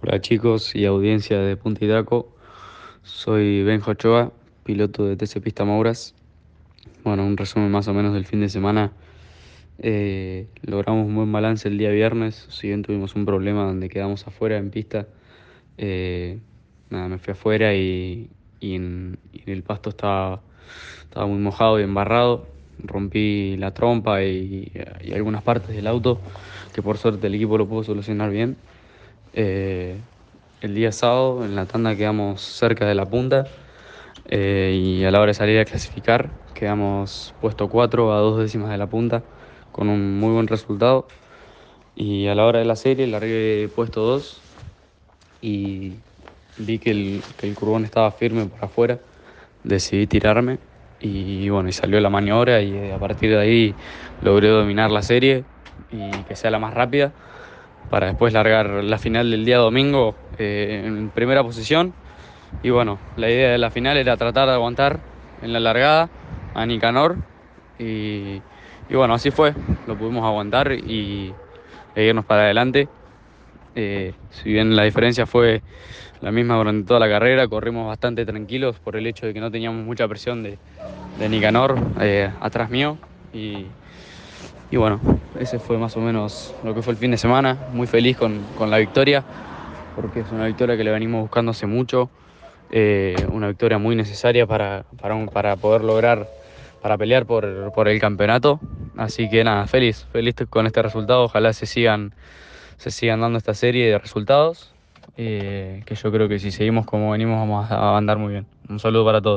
Hola chicos y audiencia de Punta Hidraco, soy Benjo Ochoa, piloto de TC Pista Mauras. Bueno, un resumen más o menos del fin de semana. Eh, logramos un buen balance el día viernes, si bien tuvimos un problema donde quedamos afuera en pista. Eh, nada, me fui afuera y, en, el pasto estaba, muy mojado y embarrado. Rompí la trompa y algunas partes del auto, que por suerte el equipo lo pudo solucionar bien. Eh, el día sábado en la tanda quedamos cerca de la punta eh, y a la hora de salir a clasificar quedamos puesto 4 a dos décimas de la punta con un muy buen resultado. Y a la hora de la serie largué puesto 2 y vi que el, que el curbón estaba firme por afuera. Decidí tirarme y bueno, y salió la maniobra y a partir de ahí logré dominar la serie y que sea la más rápida para después largar la final del día domingo eh, en primera posición. Y bueno, la idea de la final era tratar de aguantar en la largada a Nicanor. Y, bueno, así fue, lo pudimos aguantar y, irnos para adelante. Eh, si bien la diferencia fue la misma durante toda la carrera, corrimos bastante tranquilos por el hecho de que no teníamos mucha presión de, Nicanor eh, atrás mío. Y bueno, ese fue más o menos lo que fue el fin de semana. Muy feliz con, la victoria, porque es una victoria que le venimos buscando hace mucho. Eh, una victoria muy necesaria para, para, poder lograr, para pelear por, el campeonato. Así que nada, feliz, feliz con este resultado. Ojalá se sigan, se sigan dando esta serie de resultados. Eh, que yo creo que si seguimos como venimos vamos a andar muy bien. Un saludo para todos.